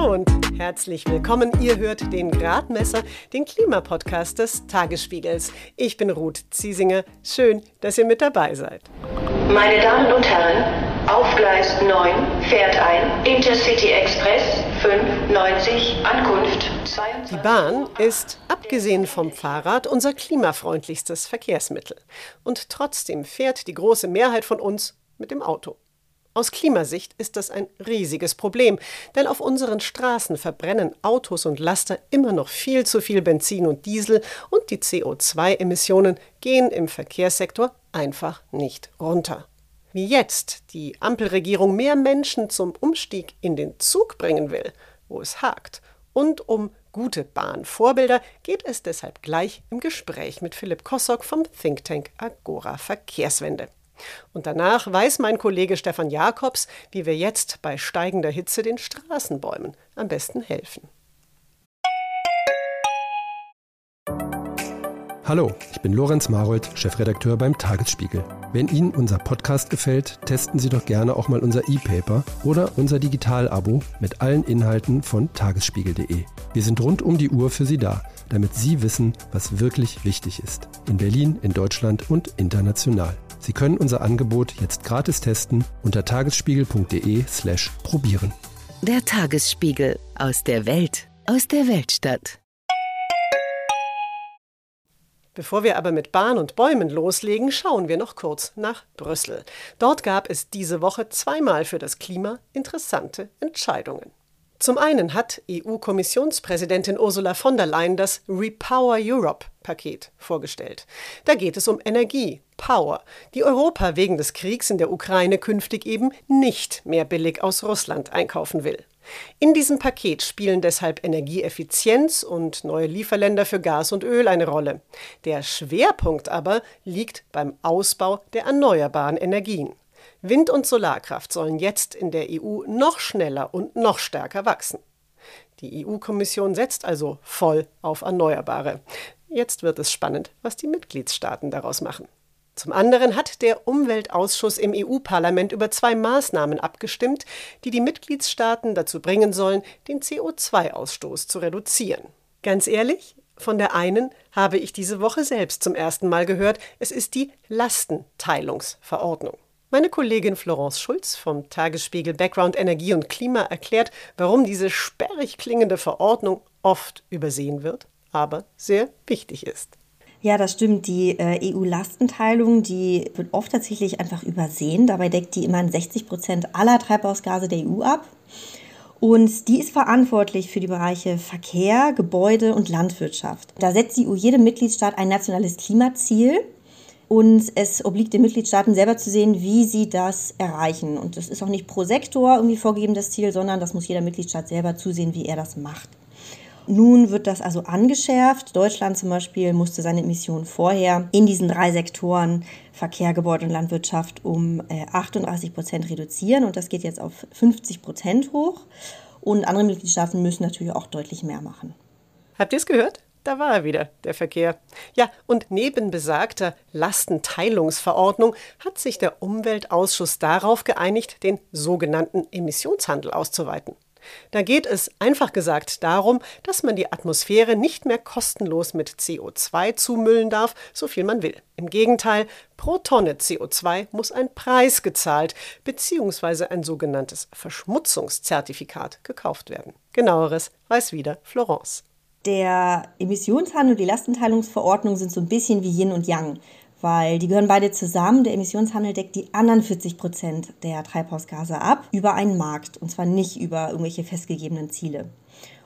Hallo und herzlich willkommen. Ihr hört den Gradmesser, den Klimapodcast des Tagesspiegels. Ich bin Ruth Ziesinger. Schön, dass ihr mit dabei seid. Meine Damen und Herren, auf Gleis 9 fährt ein Intercity Express 590 Ankunft 22. Die Bahn ist, abgesehen vom Fahrrad, unser klimafreundlichstes Verkehrsmittel. Und trotzdem fährt die große Mehrheit von uns mit dem Auto. Aus Klimasicht ist das ein riesiges Problem, denn auf unseren Straßen verbrennen Autos und Laster immer noch viel zu viel Benzin und Diesel und die CO2-Emissionen gehen im Verkehrssektor einfach nicht runter. Wie jetzt die Ampelregierung mehr Menschen zum Umstieg in den Zug bringen will, wo es hakt, und um gute Bahnvorbilder geht es deshalb gleich im Gespräch mit Philipp Kossock vom Think Tank Agora Verkehrswende. Und danach weiß mein Kollege Stefan Jakobs, wie wir jetzt bei steigender Hitze den Straßenbäumen am besten helfen. Hallo, ich bin Lorenz Marold, Chefredakteur beim Tagesspiegel. Wenn Ihnen unser Podcast gefällt, testen Sie doch gerne auch mal unser E-Paper oder unser Digital-Abo mit allen Inhalten von tagesspiegel.de. Wir sind rund um die Uhr für Sie da, damit Sie wissen, was wirklich wichtig ist. In Berlin, in Deutschland und international. Sie können unser Angebot jetzt gratis testen unter tagesspiegel.de/slash probieren. Der Tagesspiegel aus der Welt, aus der Weltstadt. Bevor wir aber mit Bahn und Bäumen loslegen, schauen wir noch kurz nach Brüssel. Dort gab es diese Woche zweimal für das Klima interessante Entscheidungen. Zum einen hat EU-Kommissionspräsidentin Ursula von der Leyen das Repower Europe-Paket vorgestellt. Da geht es um Energie, Power, die Europa wegen des Kriegs in der Ukraine künftig eben nicht mehr billig aus Russland einkaufen will. In diesem Paket spielen deshalb Energieeffizienz und neue Lieferländer für Gas und Öl eine Rolle. Der Schwerpunkt aber liegt beim Ausbau der erneuerbaren Energien. Wind- und Solarkraft sollen jetzt in der EU noch schneller und noch stärker wachsen. Die EU-Kommission setzt also voll auf Erneuerbare. Jetzt wird es spannend, was die Mitgliedstaaten daraus machen. Zum anderen hat der Umweltausschuss im EU-Parlament über zwei Maßnahmen abgestimmt, die die Mitgliedstaaten dazu bringen sollen, den CO2-Ausstoß zu reduzieren. Ganz ehrlich, von der einen habe ich diese Woche selbst zum ersten Mal gehört, es ist die Lastenteilungsverordnung. Meine Kollegin Florence Schulz vom Tagesspiegel Background Energie und Klima erklärt, warum diese sperrig klingende Verordnung oft übersehen wird, aber sehr wichtig ist. Ja, das stimmt. Die äh, EU-Lastenteilung, die wird oft tatsächlich einfach übersehen. Dabei deckt die immerhin 60 Prozent aller Treibhausgase der EU ab. Und die ist verantwortlich für die Bereiche Verkehr, Gebäude und Landwirtschaft. Da setzt die EU jedem Mitgliedstaat ein nationales Klimaziel und es obliegt den Mitgliedstaaten selber zu sehen, wie sie das erreichen. Und das ist auch nicht pro Sektor irgendwie vorgegeben, das Ziel, sondern das muss jeder Mitgliedstaat selber zusehen, wie er das macht. Nun wird das also angeschärft. Deutschland zum Beispiel musste seine Emissionen vorher in diesen drei Sektoren Verkehr, Gebäude und Landwirtschaft um 38 äh, Prozent reduzieren und das geht jetzt auf 50 Prozent hoch. Und andere Mitgliedstaaten müssen natürlich auch deutlich mehr machen. Habt ihr es gehört? Da war er wieder, der Verkehr. Ja, und neben besagter Lastenteilungsverordnung hat sich der Umweltausschuss darauf geeinigt, den sogenannten Emissionshandel auszuweiten. Da geht es einfach gesagt darum, dass man die Atmosphäre nicht mehr kostenlos mit CO2 zumüllen darf, so viel man will. Im Gegenteil, pro Tonne CO2 muss ein Preis gezahlt bzw. ein sogenanntes Verschmutzungszertifikat gekauft werden. Genaueres weiß wieder Florence. Der Emissionshandel und die Lastenteilungsverordnung sind so ein bisschen wie Yin und Yang, weil die gehören beide zusammen. Der Emissionshandel deckt die anderen 40 Prozent der Treibhausgase ab über einen Markt und zwar nicht über irgendwelche festgegebenen Ziele.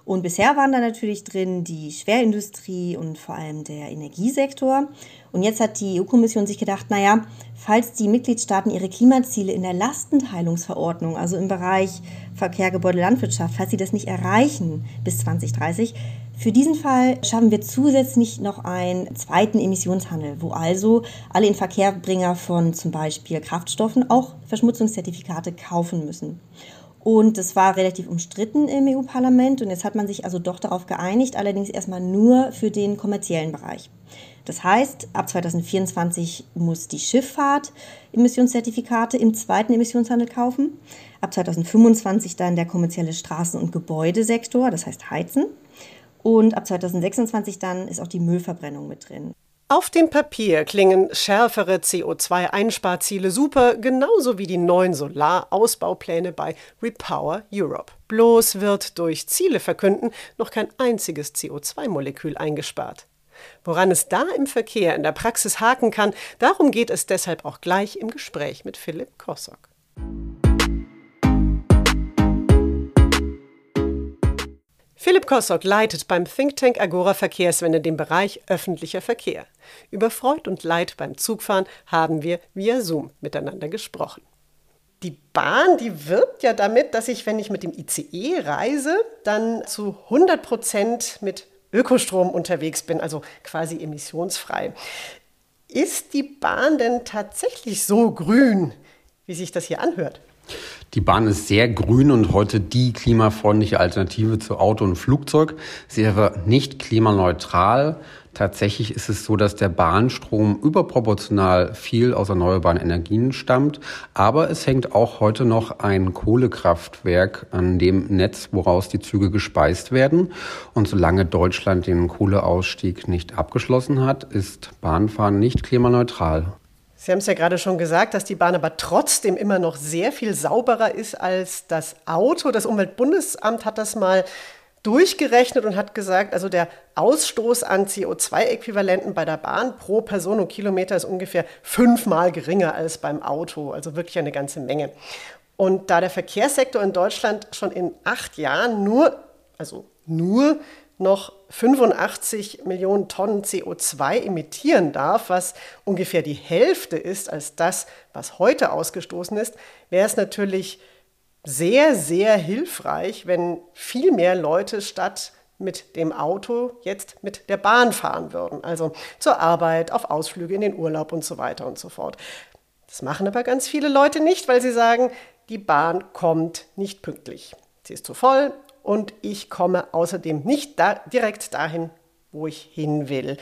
Und bisher waren da natürlich drin die Schwerindustrie und vor allem der Energiesektor. Und jetzt hat die EU-Kommission sich gedacht, naja, falls die Mitgliedstaaten ihre Klimaziele in der Lastenteilungsverordnung, also im Bereich Verkehr, Gebäude, Landwirtschaft, falls sie das nicht erreichen bis 2030, für diesen Fall schaffen wir zusätzlich noch einen zweiten Emissionshandel, wo also alle Inverkehrbringer von zum Beispiel Kraftstoffen auch Verschmutzungszertifikate kaufen müssen. Und das war relativ umstritten im EU-Parlament und jetzt hat man sich also doch darauf geeinigt, allerdings erstmal nur für den kommerziellen Bereich. Das heißt, ab 2024 muss die Schifffahrt Emissionszertifikate im zweiten Emissionshandel kaufen. Ab 2025 dann der kommerzielle Straßen- und Gebäudesektor, das heißt Heizen. Und ab 2026 dann ist auch die Müllverbrennung mit drin. Auf dem Papier klingen schärfere CO2-Einsparziele super, genauso wie die neuen Solarausbaupläne bei Repower Europe. Bloß wird durch Ziele verkünden noch kein einziges CO2-Molekül eingespart. Woran es da im Verkehr in der Praxis haken kann, darum geht es deshalb auch gleich im Gespräch mit Philipp Kossock. Philipp Kossock leitet beim Think Tank Agora Verkehrswende den Bereich öffentlicher Verkehr. Über Freud und Leid beim Zugfahren haben wir via Zoom miteinander gesprochen. Die Bahn, die wirbt ja damit, dass ich, wenn ich mit dem ICE reise, dann zu 100 Prozent mit Ökostrom unterwegs bin, also quasi emissionsfrei. Ist die Bahn denn tatsächlich so grün, wie sich das hier anhört? Die Bahn ist sehr grün und heute die klimafreundliche Alternative zu Auto und Flugzeug. Sie wäre nicht klimaneutral. Tatsächlich ist es so, dass der Bahnstrom überproportional viel aus erneuerbaren Energien stammt. Aber es hängt auch heute noch ein Kohlekraftwerk an dem Netz, woraus die Züge gespeist werden. Und solange Deutschland den Kohleausstieg nicht abgeschlossen hat, ist Bahnfahren nicht klimaneutral. Sie haben es ja gerade schon gesagt, dass die Bahn aber trotzdem immer noch sehr viel sauberer ist als das Auto. Das Umweltbundesamt hat das mal durchgerechnet und hat gesagt, also der Ausstoß an CO2-Äquivalenten bei der Bahn pro Person und Kilometer ist ungefähr fünfmal geringer als beim Auto, also wirklich eine ganze Menge. Und da der Verkehrssektor in Deutschland schon in acht Jahren nur, also nur noch 85 Millionen Tonnen CO2 emittieren darf, was ungefähr die Hälfte ist als das, was heute ausgestoßen ist, wäre es natürlich sehr, sehr hilfreich, wenn viel mehr Leute statt mit dem Auto jetzt mit der Bahn fahren würden. Also zur Arbeit, auf Ausflüge in den Urlaub und so weiter und so fort. Das machen aber ganz viele Leute nicht, weil sie sagen, die Bahn kommt nicht pünktlich. Sie ist zu voll, und ich komme außerdem nicht da, direkt dahin, wo ich hin will.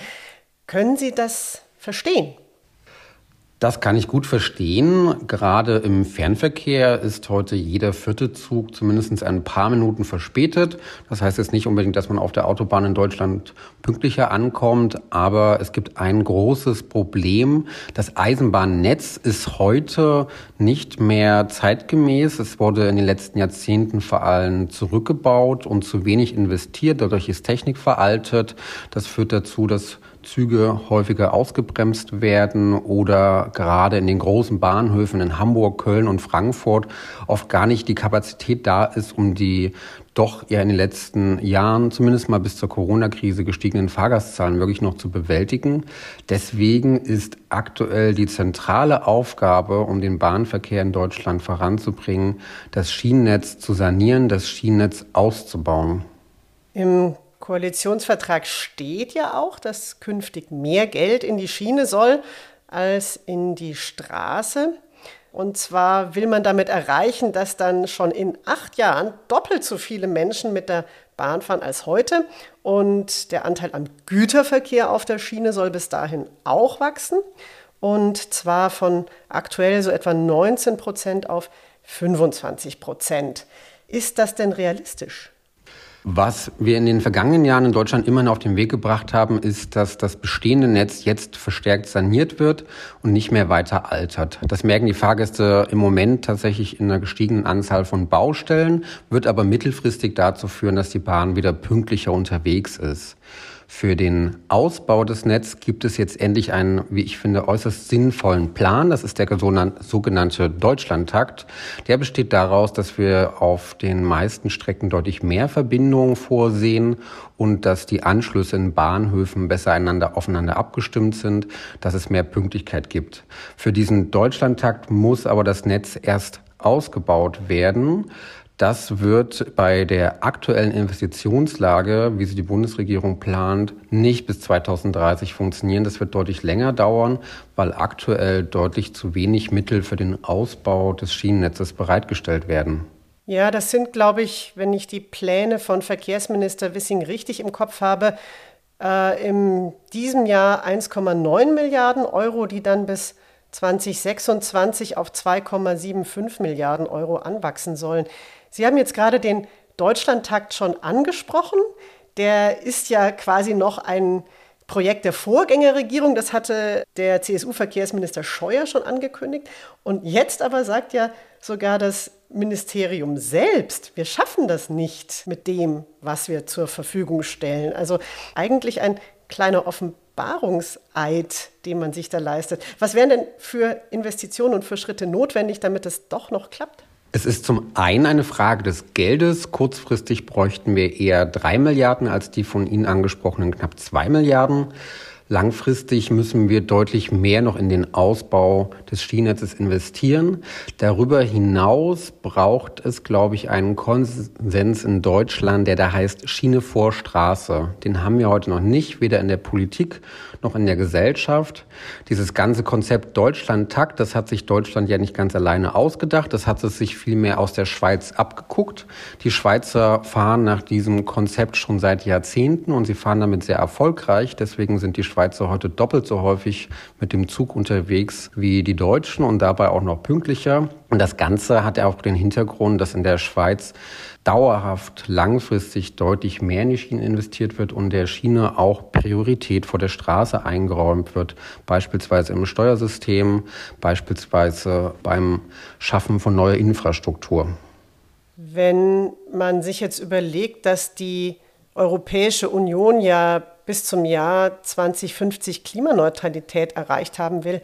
Können Sie das verstehen? Das kann ich gut verstehen. Gerade im Fernverkehr ist heute jeder vierte Zug zumindest ein paar Minuten verspätet. Das heißt jetzt nicht unbedingt, dass man auf der Autobahn in Deutschland pünktlicher ankommt, aber es gibt ein großes Problem. Das Eisenbahnnetz ist heute nicht mehr zeitgemäß. Es wurde in den letzten Jahrzehnten vor allem zurückgebaut und zu wenig investiert. Dadurch ist Technik veraltet. Das führt dazu, dass Züge häufiger ausgebremst werden oder gerade in den großen Bahnhöfen in Hamburg, Köln und Frankfurt oft gar nicht die Kapazität da ist, um die doch ja in den letzten Jahren, zumindest mal bis zur Corona-Krise gestiegenen Fahrgastzahlen wirklich noch zu bewältigen. Deswegen ist aktuell die zentrale Aufgabe, um den Bahnverkehr in Deutschland voranzubringen, das Schienennetz zu sanieren, das Schienennetz auszubauen. Im Koalitionsvertrag steht ja auch, dass künftig mehr Geld in die Schiene soll als in die Straße. Und zwar will man damit erreichen, dass dann schon in acht Jahren doppelt so viele Menschen mit der Bahn fahren als heute. Und der Anteil am Güterverkehr auf der Schiene soll bis dahin auch wachsen. Und zwar von aktuell so etwa 19 Prozent auf 25 Prozent. Ist das denn realistisch? Was wir in den vergangenen Jahren in Deutschland immerhin auf den Weg gebracht haben, ist, dass das bestehende Netz jetzt verstärkt saniert wird und nicht mehr weiter altert. Das merken die Fahrgäste im Moment tatsächlich in einer gestiegenen Anzahl von Baustellen, wird aber mittelfristig dazu führen, dass die Bahn wieder pünktlicher unterwegs ist. Für den Ausbau des Netzes gibt es jetzt endlich einen, wie ich finde, äußerst sinnvollen Plan. Das ist der sogenannte Deutschlandtakt. Der besteht daraus, dass wir auf den meisten Strecken deutlich mehr Verbindungen vorsehen und dass die Anschlüsse in Bahnhöfen besser einander, aufeinander abgestimmt sind, dass es mehr Pünktlichkeit gibt. Für diesen Deutschlandtakt muss aber das Netz erst ausgebaut werden. Das wird bei der aktuellen Investitionslage, wie sie die Bundesregierung plant, nicht bis 2030 funktionieren. Das wird deutlich länger dauern, weil aktuell deutlich zu wenig Mittel für den Ausbau des Schienennetzes bereitgestellt werden. Ja, das sind, glaube ich, wenn ich die Pläne von Verkehrsminister Wissing richtig im Kopf habe, Äh, in diesem Jahr 1,9 Milliarden Euro, die dann bis 2026 auf 2,75 Milliarden Euro anwachsen sollen. Sie haben jetzt gerade den Deutschlandtakt schon angesprochen. Der ist ja quasi noch ein Projekt der Vorgängerregierung. Das hatte der CSU-Verkehrsminister Scheuer schon angekündigt. Und jetzt aber sagt ja sogar das Ministerium selbst, wir schaffen das nicht mit dem, was wir zur Verfügung stellen. Also eigentlich ein kleiner Offenbarungseid, den man sich da leistet. Was wären denn für Investitionen und für Schritte notwendig, damit es doch noch klappt? Es ist zum einen eine Frage des Geldes. Kurzfristig bräuchten wir eher drei Milliarden als die von Ihnen angesprochenen knapp zwei Milliarden. Langfristig müssen wir deutlich mehr noch in den Ausbau des Skinetzes investieren. Darüber hinaus braucht es, glaube ich, einen Konsens in Deutschland, der da heißt Schiene vor Straße. Den haben wir heute noch nicht, weder in der Politik noch in der Gesellschaft. Dieses ganze Konzept Deutschland-Takt, das hat sich Deutschland ja nicht ganz alleine ausgedacht. Das hat es sich vielmehr aus der Schweiz abgeguckt. Die Schweizer fahren nach diesem Konzept schon seit Jahrzehnten und sie fahren damit sehr erfolgreich. Deswegen sind die Schweizer Schweizer heute doppelt so häufig mit dem Zug unterwegs wie die Deutschen und dabei auch noch pünktlicher. Und das Ganze hat auch den Hintergrund, dass in der Schweiz dauerhaft langfristig deutlich mehr in die Schiene investiert wird und der Schiene auch Priorität vor der Straße eingeräumt wird, beispielsweise im Steuersystem, beispielsweise beim Schaffen von neuer Infrastruktur. Wenn man sich jetzt überlegt, dass die Europäische Union ja bis zum Jahr 2050 Klimaneutralität erreicht haben will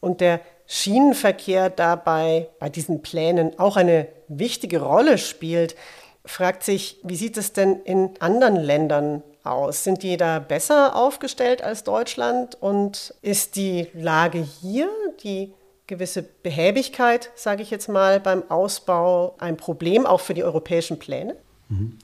und der Schienenverkehr dabei bei diesen Plänen auch eine wichtige Rolle spielt, fragt sich, wie sieht es denn in anderen Ländern aus? Sind die da besser aufgestellt als Deutschland? Und ist die Lage hier, die gewisse Behäbigkeit, sage ich jetzt mal, beim Ausbau ein Problem auch für die europäischen Pläne? Mhm.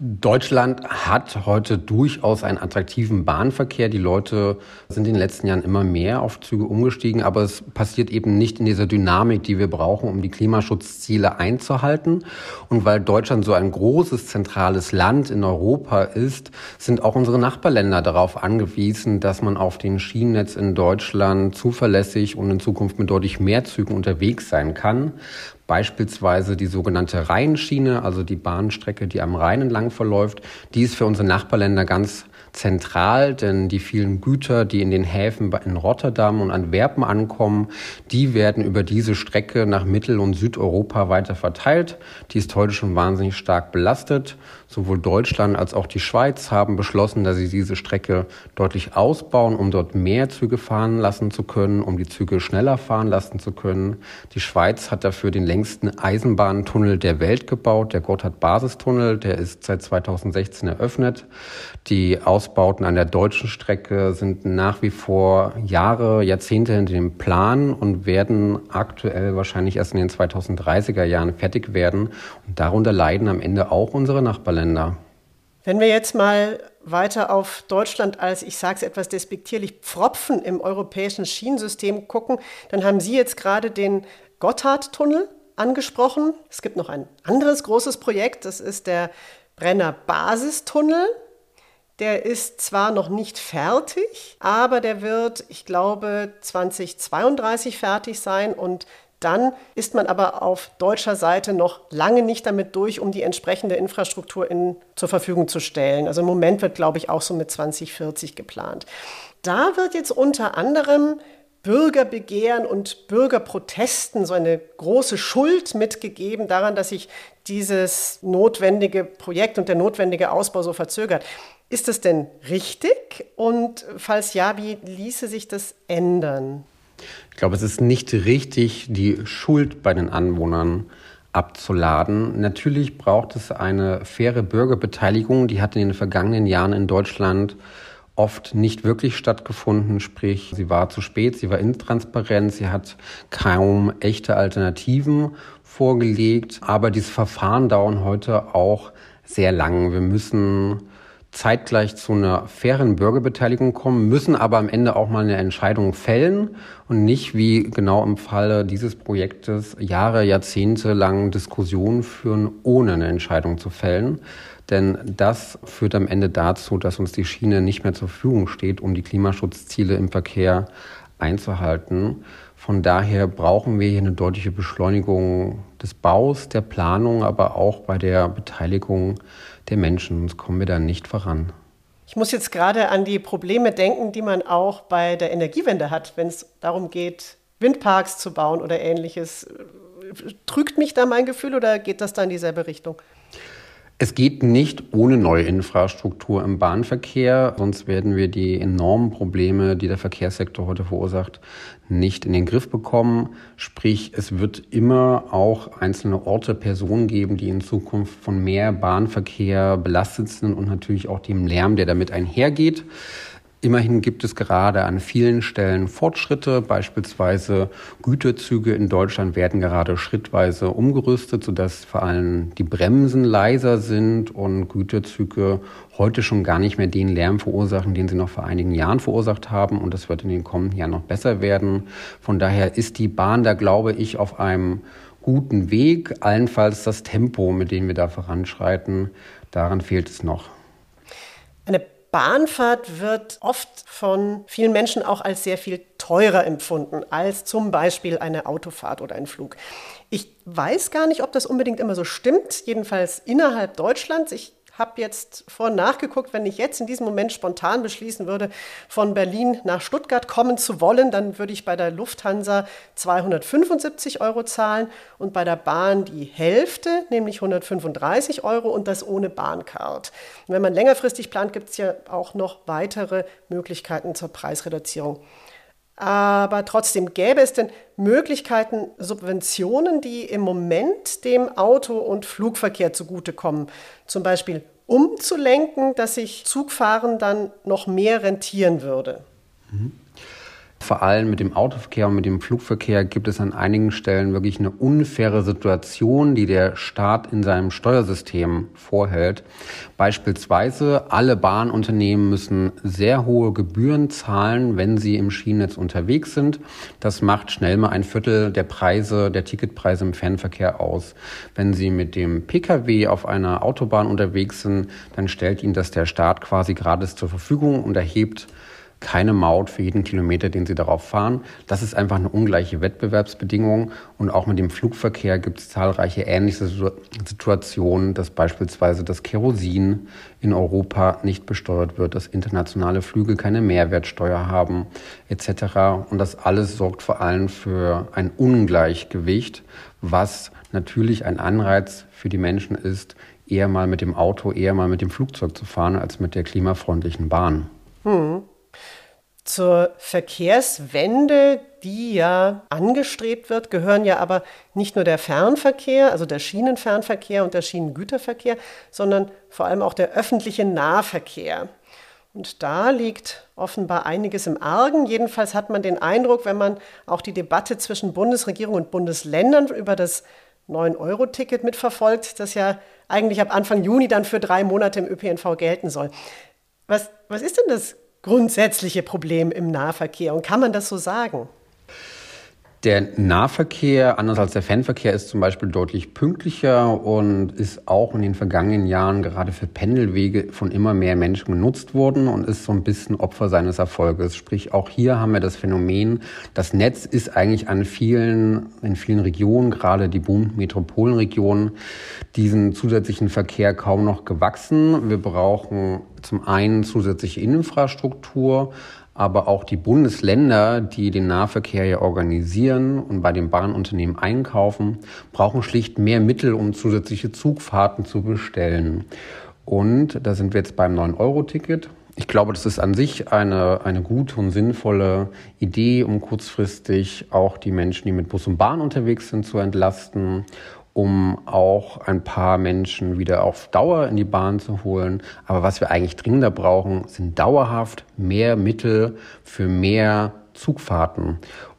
Deutschland hat heute durchaus einen attraktiven Bahnverkehr. Die Leute sind in den letzten Jahren immer mehr auf Züge umgestiegen, aber es passiert eben nicht in dieser Dynamik, die wir brauchen, um die Klimaschutzziele einzuhalten. Und weil Deutschland so ein großes zentrales Land in Europa ist, sind auch unsere Nachbarländer darauf angewiesen, dass man auf dem Schienennetz in Deutschland zuverlässig und in Zukunft mit deutlich mehr Zügen unterwegs sein kann. Beispielsweise die sogenannte Rheinschiene, also die Bahnstrecke, die am Rhein entlang verläuft, die ist für unsere Nachbarländer ganz zentral, denn die vielen Güter, die in den Häfen in Rotterdam und Antwerpen ankommen, die werden über diese Strecke nach Mittel- und Südeuropa weiter verteilt. Die ist heute schon wahnsinnig stark belastet. Sowohl Deutschland als auch die Schweiz haben beschlossen, dass sie diese Strecke deutlich ausbauen, um dort mehr Züge fahren lassen zu können, um die Züge schneller fahren lassen zu können. Die Schweiz hat dafür den längsten Eisenbahntunnel der Welt gebaut, der Gotthard-Basistunnel. Der ist seit 2016 eröffnet. Die Ausbauten an der deutschen Strecke sind nach wie vor Jahre, Jahrzehnte in dem Plan und werden aktuell wahrscheinlich erst in den 2030er Jahren fertig werden. Und darunter leiden am Ende auch unsere Nachbarländer. Länder. Wenn wir jetzt mal weiter auf Deutschland als, ich sage es etwas despektierlich, Pfropfen im europäischen Schienensystem gucken, dann haben Sie jetzt gerade den Gotthardtunnel angesprochen. Es gibt noch ein anderes großes Projekt, das ist der Brenner Basistunnel. Der ist zwar noch nicht fertig, aber der wird, ich glaube, 2032 fertig sein und dann ist man aber auf deutscher Seite noch lange nicht damit durch, um die entsprechende Infrastruktur in, zur Verfügung zu stellen. Also im Moment wird, glaube ich, auch so mit 2040 geplant. Da wird jetzt unter anderem Bürgerbegehren und Bürgerprotesten so eine große Schuld mitgegeben daran, dass sich dieses notwendige Projekt und der notwendige Ausbau so verzögert. Ist das denn richtig? Und falls ja, wie ließe sich das ändern? Ich glaube, es ist nicht richtig, die Schuld bei den Anwohnern abzuladen. Natürlich braucht es eine faire Bürgerbeteiligung. Die hat in den vergangenen Jahren in Deutschland oft nicht wirklich stattgefunden, sprich, sie war zu spät, sie war intransparent, sie hat kaum echte Alternativen vorgelegt, aber diese Verfahren dauern heute auch sehr lang. Wir müssen zeitgleich zu einer fairen Bürgerbeteiligung kommen, müssen aber am Ende auch mal eine Entscheidung fällen und nicht wie genau im Falle dieses Projektes Jahre, Jahrzehnte lang Diskussionen führen, ohne eine Entscheidung zu fällen. Denn das führt am Ende dazu, dass uns die Schiene nicht mehr zur Verfügung steht, um die Klimaschutzziele im Verkehr einzuhalten. Von daher brauchen wir hier eine deutliche Beschleunigung des Baus, der Planung, aber auch bei der Beteiligung der Menschen. Sonst kommen wir da nicht voran. Ich muss jetzt gerade an die Probleme denken, die man auch bei der Energiewende hat, wenn es darum geht, Windparks zu bauen oder ähnliches. Trügt mich da mein Gefühl oder geht das da in dieselbe Richtung? Es geht nicht ohne neue Infrastruktur im Bahnverkehr, sonst werden wir die enormen Probleme, die der Verkehrssektor heute verursacht, nicht in den Griff bekommen. Sprich, es wird immer auch einzelne Orte, Personen geben, die in Zukunft von mehr Bahnverkehr belastet sind und natürlich auch dem Lärm, der damit einhergeht. Immerhin gibt es gerade an vielen Stellen Fortschritte. Beispielsweise Güterzüge in Deutschland werden gerade schrittweise umgerüstet, sodass vor allem die Bremsen leiser sind und Güterzüge heute schon gar nicht mehr den Lärm verursachen, den sie noch vor einigen Jahren verursacht haben. Und das wird in den kommenden Jahren noch besser werden. Von daher ist die Bahn da, glaube ich, auf einem guten Weg. Allenfalls das Tempo, mit dem wir da voranschreiten, daran fehlt es noch. Bahnfahrt wird oft von vielen Menschen auch als sehr viel teurer empfunden als zum Beispiel eine Autofahrt oder ein Flug. Ich weiß gar nicht, ob das unbedingt immer so stimmt, jedenfalls innerhalb Deutschlands. Ich habe jetzt vorhin nachgeguckt, wenn ich jetzt in diesem Moment spontan beschließen würde, von Berlin nach Stuttgart kommen zu wollen, dann würde ich bei der Lufthansa 275 Euro zahlen und bei der Bahn die Hälfte, nämlich 135 Euro und das ohne Bahncard. Und wenn man längerfristig plant, gibt es ja auch noch weitere Möglichkeiten zur Preisreduzierung. Aber trotzdem gäbe es denn Möglichkeiten, Subventionen, die im Moment dem Auto- und Flugverkehr zugutekommen. Zum Beispiel umzulenken, dass sich Zugfahren dann noch mehr rentieren würde. Mhm. Vor allem mit dem Autoverkehr und mit dem Flugverkehr gibt es an einigen Stellen wirklich eine unfaire Situation, die der Staat in seinem Steuersystem vorhält. Beispielsweise alle Bahnunternehmen müssen sehr hohe Gebühren zahlen, wenn sie im Schienennetz unterwegs sind. Das macht schnell mal ein Viertel der Preise, der Ticketpreise im Fernverkehr aus. Wenn Sie mit dem Pkw auf einer Autobahn unterwegs sind, dann stellt Ihnen das der Staat quasi gratis zur Verfügung und erhebt keine Maut für jeden Kilometer, den sie darauf fahren. Das ist einfach eine ungleiche Wettbewerbsbedingung. Und auch mit dem Flugverkehr gibt es zahlreiche ähnliche Situationen, dass beispielsweise das Kerosin in Europa nicht besteuert wird, dass internationale Flüge keine Mehrwertsteuer haben etc. Und das alles sorgt vor allem für ein Ungleichgewicht, was natürlich ein Anreiz für die Menschen ist, eher mal mit dem Auto, eher mal mit dem Flugzeug zu fahren, als mit der klimafreundlichen Bahn. Hm zur Verkehrswende, die ja angestrebt wird, gehören ja aber nicht nur der Fernverkehr, also der Schienenfernverkehr und der Schienengüterverkehr, sondern vor allem auch der öffentliche Nahverkehr. Und da liegt offenbar einiges im Argen. Jedenfalls hat man den Eindruck, wenn man auch die Debatte zwischen Bundesregierung und Bundesländern über das 9-Euro-Ticket mitverfolgt, das ja eigentlich ab Anfang Juni dann für drei Monate im ÖPNV gelten soll. Was, was ist denn das grundsätzliche Problem im Nahverkehr. Und kann man das so sagen? Der Nahverkehr, anders als der Fernverkehr, ist zum Beispiel deutlich pünktlicher und ist auch in den vergangenen Jahren gerade für Pendelwege von immer mehr Menschen genutzt worden und ist so ein bisschen Opfer seines Erfolges. Sprich, auch hier haben wir das Phänomen, das Netz ist eigentlich an vielen, in vielen Regionen, gerade die Bund-Metropolenregionen, diesen zusätzlichen Verkehr kaum noch gewachsen. Wir brauchen zum einen zusätzliche Infrastruktur, aber auch die Bundesländer, die den Nahverkehr ja organisieren und bei den Bahnunternehmen einkaufen, brauchen schlicht mehr Mittel, um zusätzliche Zugfahrten zu bestellen. Und da sind wir jetzt beim 9-Euro-Ticket. Ich glaube, das ist an sich eine, eine gute und sinnvolle Idee, um kurzfristig auch die Menschen, die mit Bus und Bahn unterwegs sind, zu entlasten um auch ein paar Menschen wieder auf Dauer in die Bahn zu holen. Aber was wir eigentlich dringender brauchen, sind dauerhaft mehr Mittel für mehr Zugfahrten.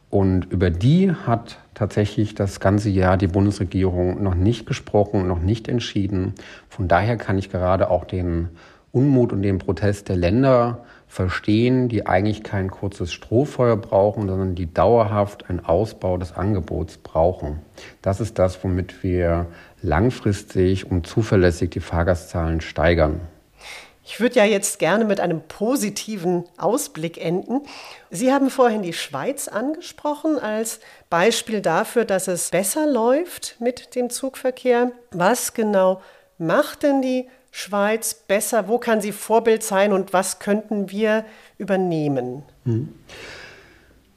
Und über die hat tatsächlich das ganze Jahr die Bundesregierung noch nicht gesprochen, noch nicht entschieden. Von daher kann ich gerade auch den Unmut und den Protest der Länder verstehen, die eigentlich kein kurzes Strohfeuer brauchen, sondern die dauerhaft einen Ausbau des Angebots brauchen. Das ist das, womit wir langfristig und zuverlässig die Fahrgastzahlen steigern. Ich würde ja jetzt gerne mit einem positiven Ausblick enden. Sie haben vorhin die Schweiz angesprochen als Beispiel dafür, dass es besser läuft mit dem Zugverkehr. Was genau macht denn die Schweiz besser? Wo kann sie Vorbild sein und was könnten wir übernehmen?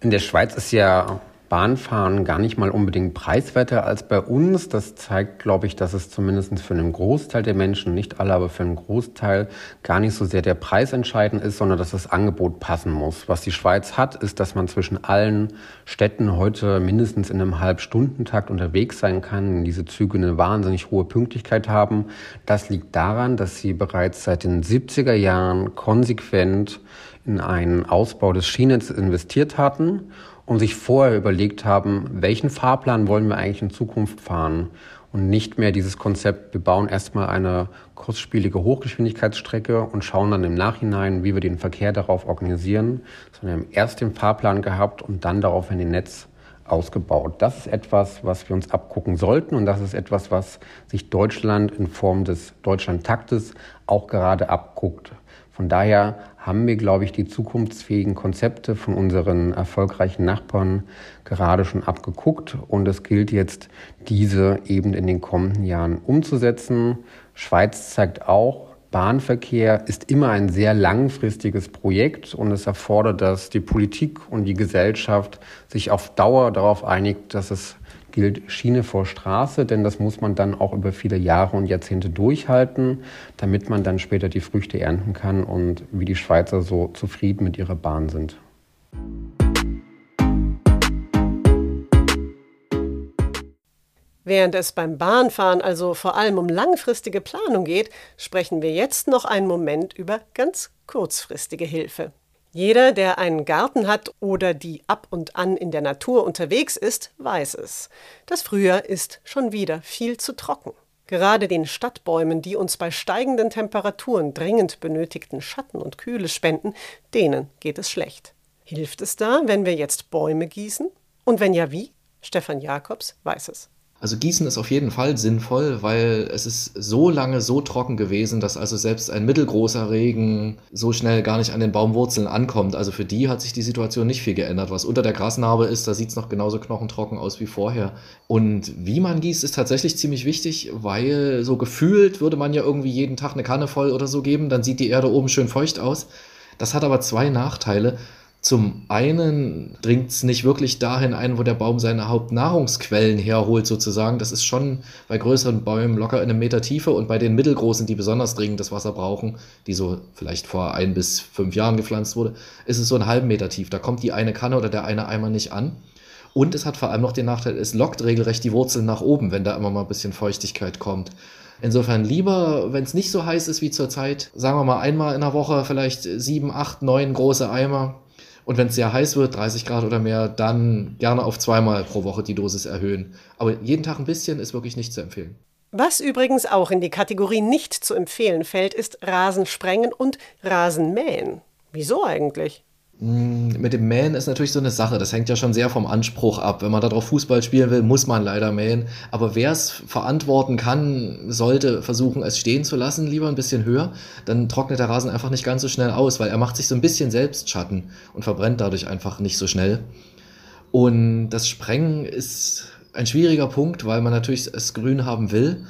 In der Schweiz ist ja Bahnfahren gar nicht mal unbedingt preiswerter als bei uns. Das zeigt, glaube ich, dass es zumindest für einen Großteil der Menschen, nicht alle, aber für einen Großteil gar nicht so sehr der Preis entscheidend ist, sondern dass das Angebot passen muss. Was die Schweiz hat, ist, dass man zwischen allen Städten heute mindestens in einem Halbstundentakt unterwegs sein kann. Diese Züge eine wahnsinnig hohe Pünktlichkeit haben. Das liegt daran, dass sie bereits seit den 70er Jahren konsequent in einen Ausbau des Schiennetzes investiert hatten und sich vorher überlegt haben, welchen Fahrplan wollen wir eigentlich in Zukunft fahren und nicht mehr dieses Konzept, wir bauen erstmal eine kurzspielige Hochgeschwindigkeitsstrecke und schauen dann im Nachhinein, wie wir den Verkehr darauf organisieren, sondern wir haben erst den Fahrplan gehabt und dann daraufhin den Netz ausgebaut. Das ist etwas, was wir uns abgucken sollten und das ist etwas, was sich Deutschland in Form des Deutschlandtaktes auch gerade abguckt. Von daher haben wir, glaube ich, die zukunftsfähigen Konzepte von unseren erfolgreichen Nachbarn gerade schon abgeguckt. Und es gilt jetzt, diese eben in den kommenden Jahren umzusetzen. Schweiz zeigt auch, Bahnverkehr ist immer ein sehr langfristiges Projekt und es erfordert, dass die Politik und die Gesellschaft sich auf Dauer darauf einigt, dass es gilt Schiene vor Straße, denn das muss man dann auch über viele Jahre und Jahrzehnte durchhalten, damit man dann später die Früchte ernten kann und wie die Schweizer so zufrieden mit ihrer Bahn sind. Während es beim Bahnfahren also vor allem um langfristige Planung geht, sprechen wir jetzt noch einen Moment über ganz kurzfristige Hilfe. Jeder, der einen Garten hat oder die ab und an in der Natur unterwegs ist, weiß es. Das Frühjahr ist schon wieder viel zu trocken. Gerade den Stadtbäumen, die uns bei steigenden Temperaturen dringend benötigten Schatten und Kühle spenden, denen geht es schlecht. Hilft es da, wenn wir jetzt Bäume gießen? Und wenn ja, wie? Stefan Jakobs weiß es. Also Gießen ist auf jeden Fall sinnvoll, weil es ist so lange so trocken gewesen, dass also selbst ein mittelgroßer Regen so schnell gar nicht an den Baumwurzeln ankommt. Also für die hat sich die Situation nicht viel geändert. Was unter der Grasnarbe ist, da sieht es noch genauso knochentrocken aus wie vorher. Und wie man gießt, ist tatsächlich ziemlich wichtig, weil so gefühlt würde man ja irgendwie jeden Tag eine Kanne voll oder so geben, dann sieht die Erde oben schön feucht aus. Das hat aber zwei Nachteile. Zum einen dringt es nicht wirklich dahin ein, wo der Baum seine Hauptnahrungsquellen herholt, sozusagen. Das ist schon bei größeren Bäumen locker in einem Meter Tiefe und bei den mittelgroßen, die besonders dringend das Wasser brauchen, die so vielleicht vor ein bis fünf Jahren gepflanzt wurde, ist es so einen halben Meter tief. Da kommt die eine Kanne oder der eine Eimer nicht an. Und es hat vor allem noch den Nachteil, es lockt regelrecht die Wurzeln nach oben, wenn da immer mal ein bisschen Feuchtigkeit kommt. Insofern lieber, wenn es nicht so heiß ist wie zurzeit, sagen wir mal einmal in der Woche vielleicht sieben, acht, neun große Eimer und wenn es sehr heiß wird, 30 Grad oder mehr, dann gerne auf zweimal pro Woche die Dosis erhöhen. Aber jeden Tag ein bisschen ist wirklich nicht zu empfehlen. Was übrigens auch in die Kategorie nicht zu empfehlen fällt, ist Rasensprengen und Rasenmähen. Wieso eigentlich? Hm, mit dem Mähen ist natürlich so eine Sache. Das hängt ja schon sehr vom Anspruch ab. Wenn man darauf Fußball spielen will, muss man leider mähen. Aber wer es verantworten kann, sollte versuchen, es stehen zu lassen, lieber ein bisschen höher. Dann trocknet der Rasen einfach nicht ganz so schnell aus, weil er macht sich so ein bisschen selbst Schatten und verbrennt dadurch einfach nicht so schnell. Und das Sprengen ist ein schwieriger Punkt, weil man natürlich es grün haben will.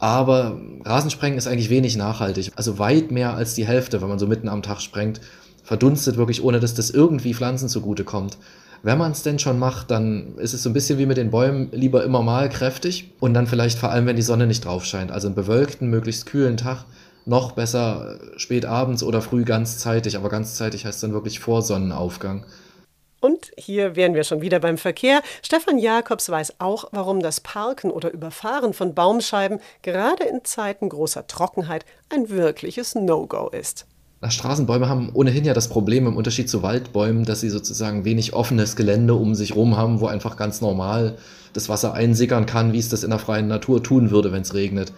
Aber Rasensprengen ist eigentlich wenig nachhaltig. Also weit mehr als die Hälfte, wenn man so mitten am Tag sprengt verdunstet wirklich, ohne dass das irgendwie Pflanzen zugutekommt. Wenn man es denn schon macht, dann ist es so ein bisschen wie mit den Bäumen, lieber immer mal kräftig und dann vielleicht vor allem, wenn die Sonne nicht drauf scheint. Also einen bewölkten, möglichst kühlen Tag, noch besser spät abends oder früh ganzzeitig, aber ganzzeitig heißt dann wirklich vor Sonnenaufgang. Und hier wären wir schon wieder beim Verkehr. Stefan Jakobs weiß auch, warum das Parken oder Überfahren von Baumscheiben gerade in Zeiten großer Trockenheit ein wirkliches No-Go ist. Na, Straßenbäume haben ohnehin ja das Problem im Unterschied zu Waldbäumen, dass sie sozusagen wenig offenes Gelände um sich rum haben, wo einfach ganz normal das Wasser einsickern kann, wie es das in der freien Natur tun würde, wenn es regnet.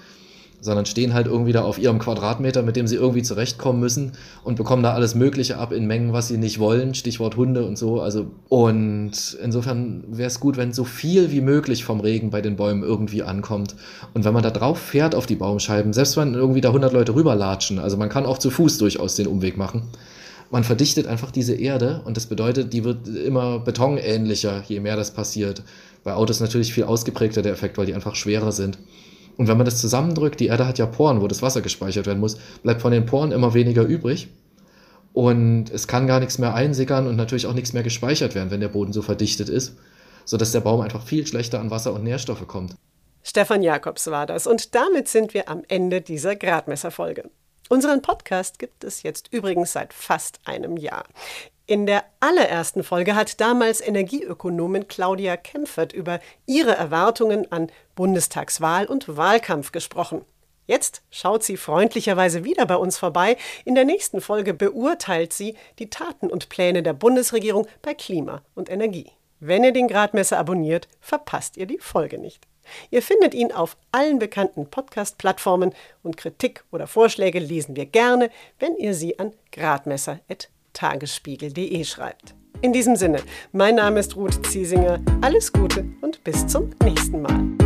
Sondern stehen halt irgendwie da auf ihrem Quadratmeter, mit dem sie irgendwie zurechtkommen müssen und bekommen da alles Mögliche ab in Mengen, was sie nicht wollen, Stichwort Hunde und so. Also und insofern wäre es gut, wenn so viel wie möglich vom Regen bei den Bäumen irgendwie ankommt. Und wenn man da drauf fährt auf die Baumscheiben, selbst wenn irgendwie da 100 Leute rüberlatschen, also man kann auch zu Fuß durchaus den Umweg machen, man verdichtet einfach diese Erde und das bedeutet, die wird immer betonähnlicher, je mehr das passiert. Bei Autos natürlich viel ausgeprägter der Effekt, weil die einfach schwerer sind. Und wenn man das zusammendrückt, die Erde hat ja Poren, wo das Wasser gespeichert werden muss, bleibt von den Poren immer weniger übrig. Und es kann gar nichts mehr einsickern und natürlich auch nichts mehr gespeichert werden, wenn der Boden so verdichtet ist, sodass der Baum einfach viel schlechter an Wasser und Nährstoffe kommt. Stefan Jakobs war das. Und damit sind wir am Ende dieser Gradmesserfolge. Unseren Podcast gibt es jetzt übrigens seit fast einem Jahr. In der allerersten Folge hat damals Energieökonomin Claudia Kempfert über ihre Erwartungen an Bundestagswahl und Wahlkampf gesprochen. Jetzt schaut sie freundlicherweise wieder bei uns vorbei. In der nächsten Folge beurteilt sie die Taten und Pläne der Bundesregierung bei Klima und Energie. Wenn ihr den Gradmesser abonniert, verpasst ihr die Folge nicht. Ihr findet ihn auf allen bekannten Podcast-Plattformen und Kritik oder Vorschläge lesen wir gerne, wenn ihr sie an gradmesser.de tagesspiegel.de schreibt. In diesem Sinne, mein Name ist Ruth Ziesinger. Alles Gute und bis zum nächsten Mal.